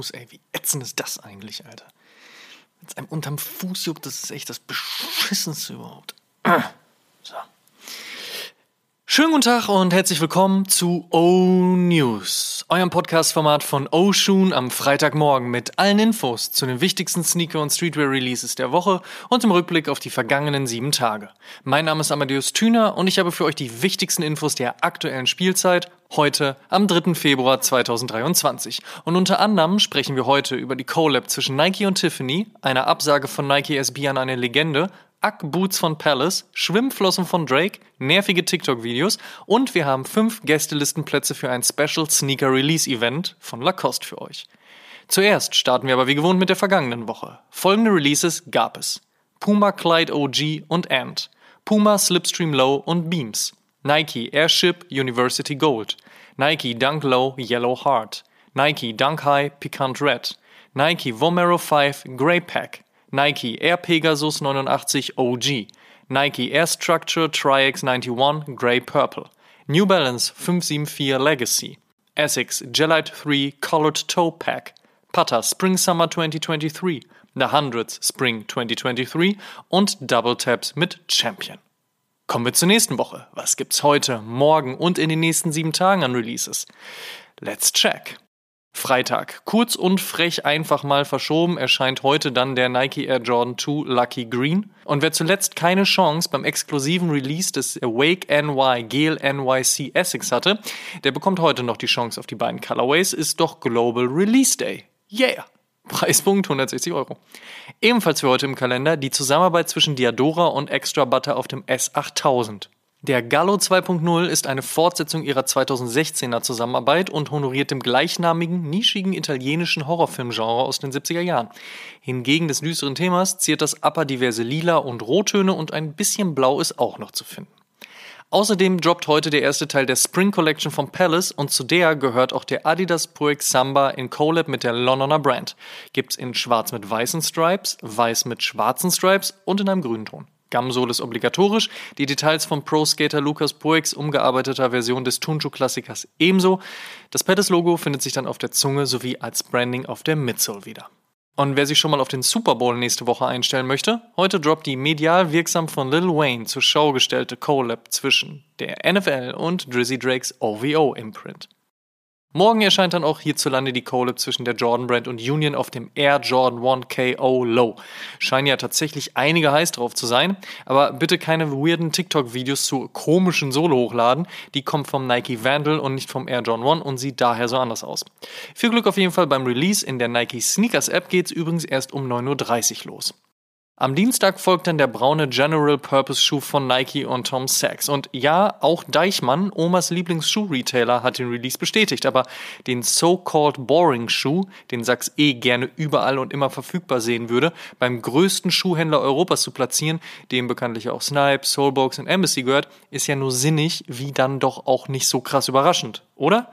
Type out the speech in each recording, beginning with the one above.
Fuß, ey, wie ätzend ist das eigentlich, Alter? Wenn es einem unterm Fuß juckt, das ist echt das Beschissenste überhaupt. So. Schönen guten Tag und herzlich willkommen zu O-News, eurem Podcast-Format von O-Shoon am Freitagmorgen mit allen Infos zu den wichtigsten Sneaker- und Streetwear-Releases der Woche und im Rückblick auf die vergangenen sieben Tage. Mein Name ist Amadeus Thüner und ich habe für euch die wichtigsten Infos der aktuellen Spielzeit heute am 3. Februar 2023. Und unter anderem sprechen wir heute über die Collab zwischen Nike und Tiffany, einer Absage von Nike SB an eine Legende Ack-Boots von Palace, Schwimmflossen von Drake, nervige TikTok-Videos und wir haben fünf Gästelistenplätze für ein Special Sneaker Release Event von Lacoste für euch. Zuerst starten wir aber wie gewohnt mit der vergangenen Woche. Folgende Releases gab es. Puma Clyde OG und Ant, Puma Slipstream Low und Beams, Nike Airship University Gold, Nike Dunk Low Yellow Heart, Nike Dunk High Pikant Red, Nike Vomero 5 Grey Pack, Nike Air Pegasus 89 OG, Nike Air Structure Tri-X 91 Grey Purple, New Balance 574 Legacy, Essex Gelite 3 Colored Toe Pack, Pata Spring Summer 2023, The Hundreds Spring 2023 und Double Taps mit Champion. Kommen wir zur nächsten Woche. Was gibt's heute, morgen und in den nächsten sieben Tagen an Releases? Let's check. Freitag. Kurz und frech einfach mal verschoben erscheint heute dann der Nike Air Jordan 2 Lucky Green. Und wer zuletzt keine Chance beim exklusiven Release des Awake NY Gel NYC Essex hatte, der bekommt heute noch die Chance auf die beiden Colorways, ist doch Global Release Day. Yeah! Preispunkt 160 Euro. Ebenfalls für heute im Kalender die Zusammenarbeit zwischen Diadora und Extra Butter auf dem S8000. Der Gallo 2.0 ist eine Fortsetzung ihrer 2016er Zusammenarbeit und honoriert dem gleichnamigen, nischigen italienischen Horrorfilmgenre aus den 70er Jahren. Hingegen des düsteren Themas ziert das Upper diverse Lila und Rottöne und ein bisschen Blau ist auch noch zu finden. Außerdem droppt heute der erste Teil der Spring Collection von Palace und zu der gehört auch der Adidas Pro X Samba in Collab mit der Londoner Brand. Gibt's in schwarz mit weißen Stripes, weiß mit schwarzen Stripes und in einem grünen Ton. Gamsol ist obligatorisch, die Details vom Pro-Skater Lukas Poix umgearbeiteter Version des Tunjo-Klassikers ebenso. Das Pettis-Logo findet sich dann auf der Zunge sowie als Branding auf der Midsole wieder. Und wer sich schon mal auf den Super Bowl nächste Woche einstellen möchte, heute droppt die medial wirksam von Lil Wayne zur Show gestellte Collab zwischen der NFL und Drizzy Drakes OVO-Imprint. Morgen erscheint dann auch hierzulande die Collab zwischen der Jordan Brand und Union auf dem Air Jordan 1 KO Low. Scheinen ja tatsächlich einige heiß drauf zu sein, aber bitte keine weirden TikTok-Videos zu komischen Solo hochladen. Die kommt vom Nike Vandal und nicht vom Air Jordan 1 und sieht daher so anders aus. Viel Glück auf jeden Fall beim Release. In der Nike Sneakers App geht's übrigens erst um 9.30 Uhr los. Am Dienstag folgt dann der braune General Purpose Schuh von Nike und Tom Sachs. Und ja, auch Deichmann, Omas Lieblingsschuh-Retailer, hat den Release bestätigt. Aber den so-called Boring Schuh, den Sachs eh gerne überall und immer verfügbar sehen würde, beim größten Schuhhändler Europas zu platzieren, dem bekanntlich auch Snipe, Soulbox und Embassy gehört, ist ja nur sinnig, wie dann doch auch nicht so krass überraschend, oder?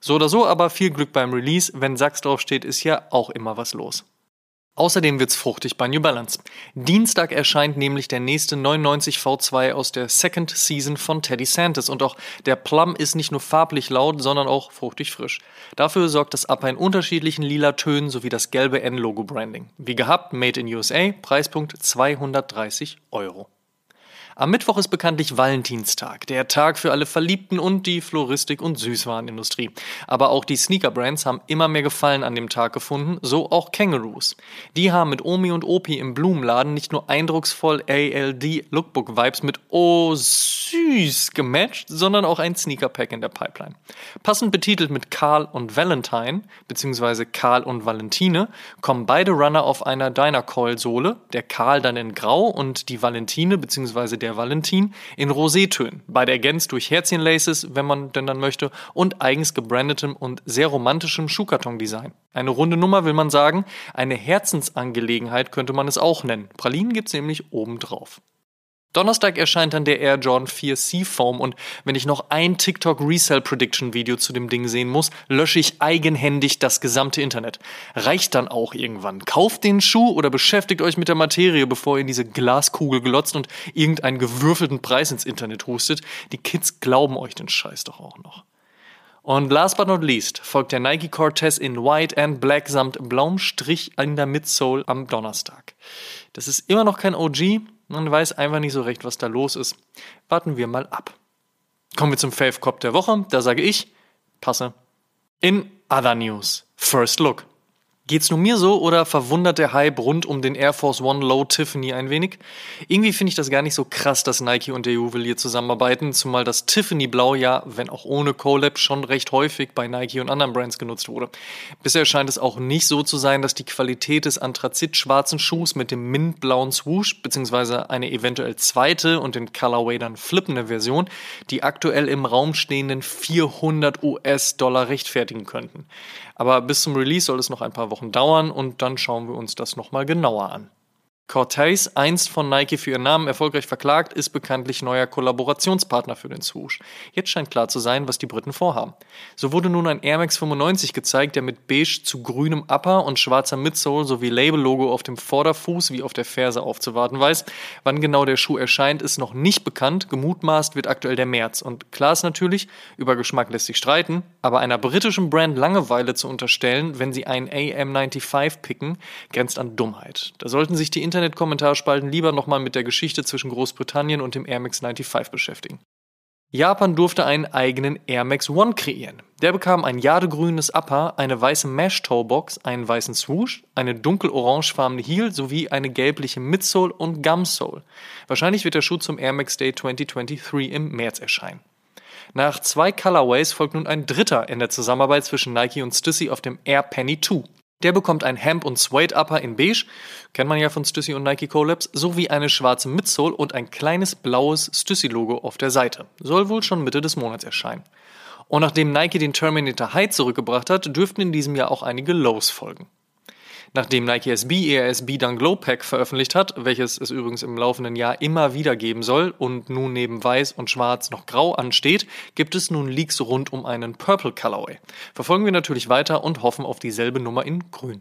So oder so, aber viel Glück beim Release. Wenn Sachs draufsteht, ist ja auch immer was los. Außerdem wird's fruchtig bei New Balance. Dienstag erscheint nämlich der nächste 99 V2 aus der Second Season von Teddy Santis und auch der Plum ist nicht nur farblich laut, sondern auch fruchtig frisch. Dafür sorgt das Upper in unterschiedlichen lila Tönen sowie das gelbe N-Logo-Branding. Wie gehabt, Made in USA, Preispunkt 230 Euro. Am Mittwoch ist bekanntlich Valentinstag, der Tag für alle Verliebten und die Floristik- und Süßwarenindustrie. Aber auch die Sneaker-Brands haben immer mehr Gefallen an dem Tag gefunden, so auch Kangaroos. Die haben mit Omi und Opi im Blumenladen nicht nur eindrucksvoll ALD-Lookbook-Vibes mit Oh süß gematcht, sondern auch ein Sneaker-Pack in der Pipeline. Passend betitelt mit Karl und Valentine, beziehungsweise Karl und Valentine, kommen beide Runner auf einer Dynacoil-Sohle, der Karl dann in Grau und die Valentine, beziehungsweise der der Valentin in Rosétönen, beide ergänzt durch Herzchenlaces, wenn man denn dann möchte, und eigens gebrandetem und sehr romantischem Schuhkartondesign. Eine runde Nummer will man sagen, eine Herzensangelegenheit könnte man es auch nennen. Pralinen gibt's nämlich obendrauf. Donnerstag erscheint dann der Air Jordan 4 Seafoam und wenn ich noch ein TikTok Resell Prediction Video zu dem Ding sehen muss, lösche ich eigenhändig das gesamte Internet. Reicht dann auch irgendwann. Kauft den Schuh oder beschäftigt euch mit der Materie, bevor ihr in diese Glaskugel glotzt und irgendeinen gewürfelten Preis ins Internet hustet. Die Kids glauben euch den Scheiß doch auch noch. Und last but not least folgt der Nike Cortez in White and Black samt blauem Strich in der Midsole am Donnerstag. Das ist immer noch kein OG, man weiß einfach nicht so recht, was da los ist. Warten wir mal ab. Kommen wir zum Fave Cop der Woche, da sage ich, passe. In Other News, First Look. Geht's nur mir so oder verwundert der Hype rund um den Air Force One Low Tiffany ein wenig? Irgendwie finde ich das gar nicht so krass, dass Nike und der Juwelier zusammenarbeiten, zumal das Tiffany Blau ja, wenn auch ohne Collab, schon recht häufig bei Nike und anderen Brands genutzt wurde. Bisher scheint es auch nicht so zu sein, dass die Qualität des anthrazit-schwarzen Schuhs mit dem mintblauen Swoosh, beziehungsweise eine eventuell zweite und den Colorway dann flippende Version, die aktuell im Raum stehenden 400 US-Dollar rechtfertigen könnten. Aber bis zum Release soll es noch ein paar Wochen dauern und dann schauen wir uns das nochmal genauer an. Cortez, einst von Nike für ihren Namen erfolgreich verklagt, ist bekanntlich neuer Kollaborationspartner für den Swoosh. Jetzt scheint klar zu sein, was die Briten vorhaben. So wurde nun ein Air Max 95 gezeigt, der mit beige zu grünem Upper und schwarzer Midsole sowie Label-Logo auf dem Vorderfuß wie auf der Ferse aufzuwarten weiß. Wann genau der Schuh erscheint, ist noch nicht bekannt. Gemutmaßt wird aktuell der März. Und klar ist natürlich, über Geschmack lässt sich streiten, aber einer britischen Brand Langeweile zu unterstellen, wenn sie einen AM95 picken, grenzt an Dummheit. Da sollten sich die Inter Internet-Kommentarspalten lieber nochmal mit der Geschichte zwischen Großbritannien und dem Air Max 95 beschäftigen. Japan durfte einen eigenen Air Max One kreieren. Der bekam ein jadegrünes Upper, eine weiße Mesh-Toebox, einen weißen Swoosh, eine dunkel-orangefarbene Heel sowie eine gelbliche Midsole und Gumsole. Wahrscheinlich wird der Schuh zum Air Max Day 2023 im März erscheinen. Nach zwei Colorways folgt nun ein dritter in der Zusammenarbeit zwischen Nike und Stussy auf dem Air Penny 2. Der bekommt ein Hemp- und Suede-Upper in beige, kennt man ja von Stussy und Nike Collabs, sowie eine schwarze Midsole und ein kleines blaues Stussy-Logo auf der Seite. Soll wohl schon Mitte des Monats erscheinen. Und nachdem Nike den Terminator High zurückgebracht hat, dürften in diesem Jahr auch einige Lows folgen. Nachdem Nike SB ihr SB Dunk Glow Pack veröffentlicht hat, welches es übrigens im laufenden Jahr immer wieder geben soll und nun neben weiß und schwarz noch grau ansteht, gibt es nun Leaks rund um einen Purple Colorway. Verfolgen wir natürlich weiter und hoffen auf dieselbe Nummer in grün.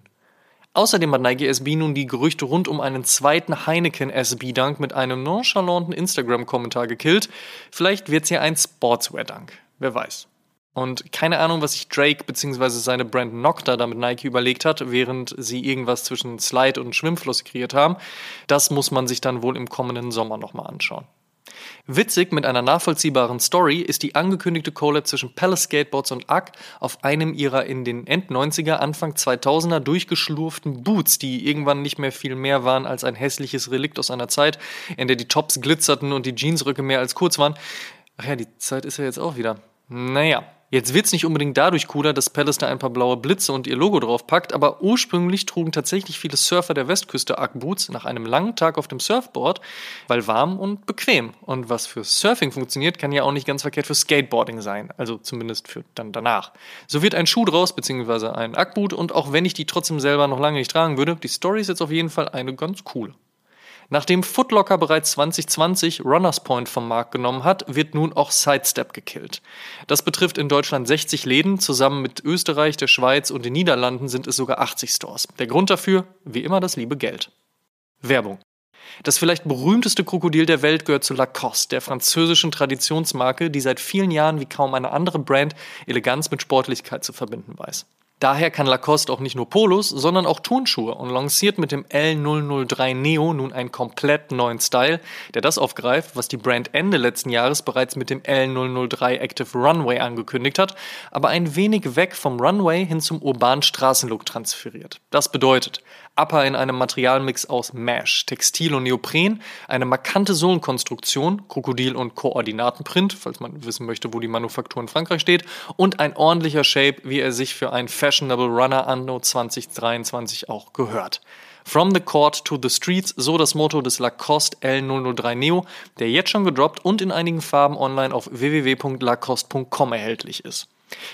Außerdem hat Nike SB nun die Gerüchte rund um einen zweiten Heineken SB Dunk mit einem nonchalanten Instagram-Kommentar gekillt. Vielleicht wird's ja ein Sportswear Dunk. Wer weiß. Und keine Ahnung, was sich Drake bzw. seine Brand Nocta damit Nike überlegt hat, während sie irgendwas zwischen Slide und Schwimmfluss kreiert haben. Das muss man sich dann wohl im kommenden Sommer nochmal anschauen. Witzig mit einer nachvollziehbaren Story ist die angekündigte Collab zwischen Palace Skateboards und UGG auf einem ihrer in den End-90er, Anfang 2000er durchgeschlurften Boots, die irgendwann nicht mehr viel mehr waren als ein hässliches Relikt aus einer Zeit, in der die Tops glitzerten und die Jeansröcke mehr als kurz waren. Ach ja, die Zeit ist ja jetzt auch wieder. Naja, Jetzt wird es nicht unbedingt dadurch cooler, dass Palace da ein paar blaue Blitze und ihr Logo drauf packt, aber ursprünglich trugen tatsächlich viele Surfer der Westküste Ackboots nach einem langen Tag auf dem Surfboard, weil warm und bequem. Und was für Surfing funktioniert, kann ja auch nicht ganz verkehrt für Skateboarding sein, also zumindest für dann danach. So wird ein Schuh draus, beziehungsweise ein Ackboot und auch wenn ich die trotzdem selber noch lange nicht tragen würde, die Story ist jetzt auf jeden Fall eine ganz coole. Nachdem Footlocker bereits 2020 Runners Point vom Markt genommen hat, wird nun auch Sidestep gekillt. Das betrifft in Deutschland 60 Läden, zusammen mit Österreich, der Schweiz und den Niederlanden sind es sogar 80 Stores. Der Grund dafür, wie immer, das liebe Geld. Werbung. Das vielleicht berühmteste Krokodil der Welt gehört zu Lacoste, der französischen Traditionsmarke, die seit vielen Jahren wie kaum eine andere Brand Eleganz mit Sportlichkeit zu verbinden weiß. Daher kann Lacoste auch nicht nur Polos, sondern auch Turnschuhe und lanciert mit dem L003 Neo nun einen komplett neuen Style, der das aufgreift, was die Brand Ende letzten Jahres bereits mit dem L003 Active Runway angekündigt hat, aber ein wenig weg vom Runway hin zum urbanen Straßenlook transferiert. Das bedeutet, Upper in einem Materialmix aus Mesh, Textil und Neopren, eine markante Sohlenkonstruktion, Krokodil- und Koordinatenprint, falls man wissen möchte, wo die Manufaktur in Frankreich steht, und ein ordentlicher Shape, wie er sich für einen Fashionable Runner anno 2023 auch gehört. From the Court to the Streets, so das Motto des Lacoste L003 Neo, der jetzt schon gedroppt und in einigen Farben online auf www.lacoste.com erhältlich ist.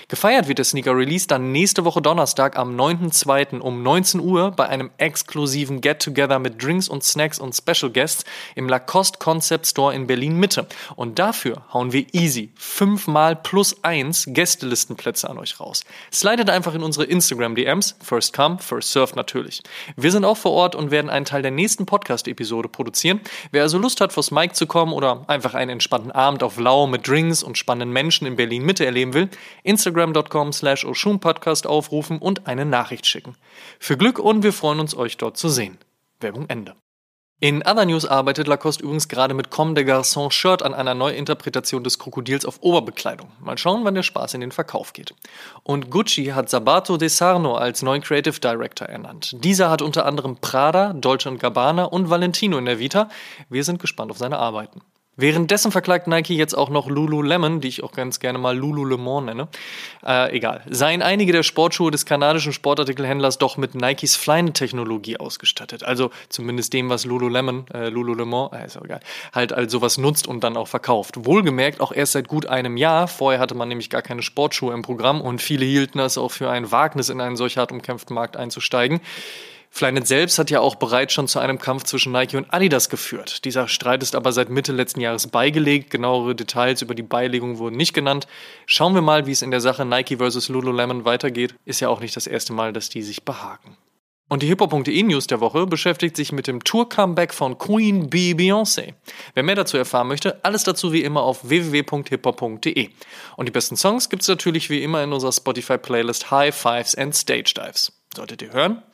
Gefeiert wird der Sneaker Release dann nächste Woche Donnerstag am 9.2. um 19 Uhr bei einem exklusiven Get-Together mit Drinks und Snacks und Special Guests im Lacoste Concept Store in Berlin Mitte. Und dafür hauen wir easy fünfmal plus eins Gästelistenplätze an euch raus. Slidet einfach in unsere Instagram DMs, first come, first serve natürlich. Wir sind auch vor Ort und werden einen Teil der nächsten Podcast-Episode produzieren. Wer also Lust hat, vors Mike zu kommen oder einfach einen entspannten Abend auf Lau mit Drinks und spannenden Menschen in Berlin Mitte erleben will, Instagram.com slash Podcast aufrufen und eine Nachricht schicken. Für Glück und wir freuen uns, euch dort zu sehen. Werbung Ende. In Other News arbeitet Lacoste übrigens gerade mit Comme des Garçons Shirt an einer Neuinterpretation des Krokodils auf Oberbekleidung. Mal schauen, wann der Spaß in den Verkauf geht. Und Gucci hat Sabato De Sarno als neuen Creative Director ernannt. Dieser hat unter anderem Prada, Dolce Gabbana und Valentino in der Vita. Wir sind gespannt auf seine Arbeiten. Währenddessen verklagt Nike jetzt auch noch Lululemon, die ich auch ganz gerne mal Lululemon nenne. Äh, egal. Seien einige der Sportschuhe des kanadischen Sportartikelhändlers doch mit Nikes Flyknit-Technologie ausgestattet. Also zumindest dem, was Lululemon, äh, Lululemon, äh, ist auch egal, halt als sowas nutzt und dann auch verkauft. Wohlgemerkt auch erst seit gut einem Jahr. Vorher hatte man nämlich gar keine Sportschuhe im Programm und viele hielten es auch für ein Wagnis, in einen solch hart umkämpften Markt einzusteigen. Flyknit selbst hat ja auch bereits schon zu einem Kampf zwischen Nike und Adidas geführt. Dieser Streit ist aber seit Mitte letzten Jahres beigelegt. Genauere Details über die Beilegung wurden nicht genannt. Schauen wir mal, wie es in der Sache Nike vs. Lululemon weitergeht. Ist ja auch nicht das erste Mal, dass die sich behaken. Und die hiphop.de News der Woche beschäftigt sich mit dem Tour-Comeback von Queen Bee Beyoncé. Wer mehr dazu erfahren möchte, alles dazu wie immer auf www.hiphop.de. Und die besten Songs gibt es natürlich wie immer in unserer Spotify-Playlist High Fives and Stage Dives. Solltet ihr hören?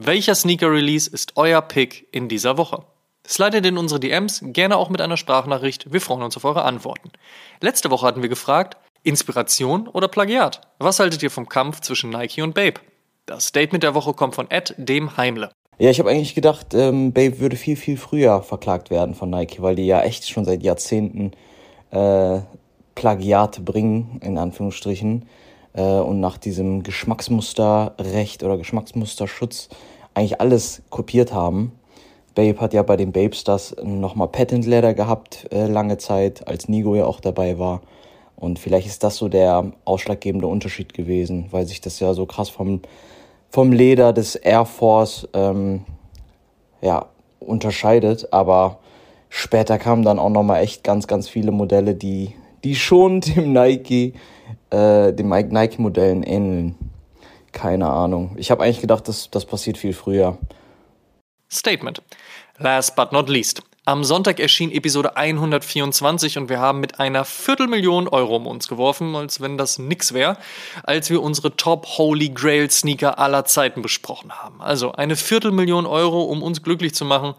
welcher Sneaker-Release ist euer Pick in dieser Woche? Slidet in unsere DMs, gerne auch mit einer Sprachnachricht. Wir freuen uns auf eure Antworten. Letzte Woche hatten wir gefragt, Inspiration oder Plagiat? Was haltet ihr vom Kampf zwischen Nike und Babe? Das Statement der Woche kommt von Ed dem Heimle. Ja, ich habe eigentlich gedacht, ähm, Babe würde viel, viel früher verklagt werden von Nike, weil die ja echt schon seit Jahrzehnten äh, Plagiate bringen, in Anführungsstrichen und nach diesem Geschmacksmusterrecht oder Geschmacksmusterschutz eigentlich alles kopiert haben. Babe hat ja bei den Babestars nochmal Patent Leather gehabt, äh, lange Zeit, als Nigo ja auch dabei war. Und vielleicht ist das so der ausschlaggebende Unterschied gewesen, weil sich das ja so krass vom, vom Leder des Air Force ähm, ja, unterscheidet. Aber später kamen dann auch nochmal echt ganz, ganz viele Modelle, die, die schon dem Nike äh, den Nike-Modellen ähneln. Keine Ahnung. Ich habe eigentlich gedacht, das, das passiert viel früher. Statement. Last but not least. Am Sonntag erschien Episode 124 und wir haben mit einer Viertelmillion Euro um uns geworfen, als wenn das nix wäre, als wir unsere Top Holy Grail Sneaker aller Zeiten besprochen haben. Also eine Viertelmillion Euro, um uns glücklich zu machen.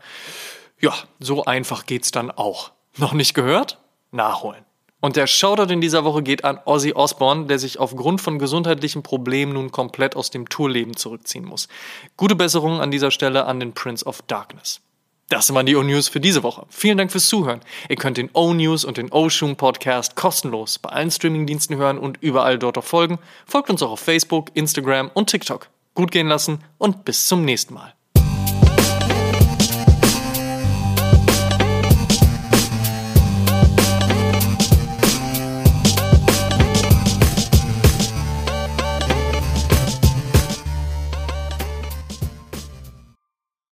Ja, so einfach geht's dann auch. Noch nicht gehört? Nachholen. Und der Shoutout in dieser Woche geht an Ozzy Osbourne, der sich aufgrund von gesundheitlichen Problemen nun komplett aus dem Tourleben zurückziehen muss. Gute Besserung an dieser Stelle an den Prince of Darkness. Das waren die O-News für diese Woche. Vielen Dank fürs Zuhören. Ihr könnt den O-News und den O-Shoom Podcast kostenlos bei allen Streamingdiensten hören und überall dort auch folgen. Folgt uns auch auf Facebook, Instagram und TikTok. Gut gehen lassen und bis zum nächsten Mal.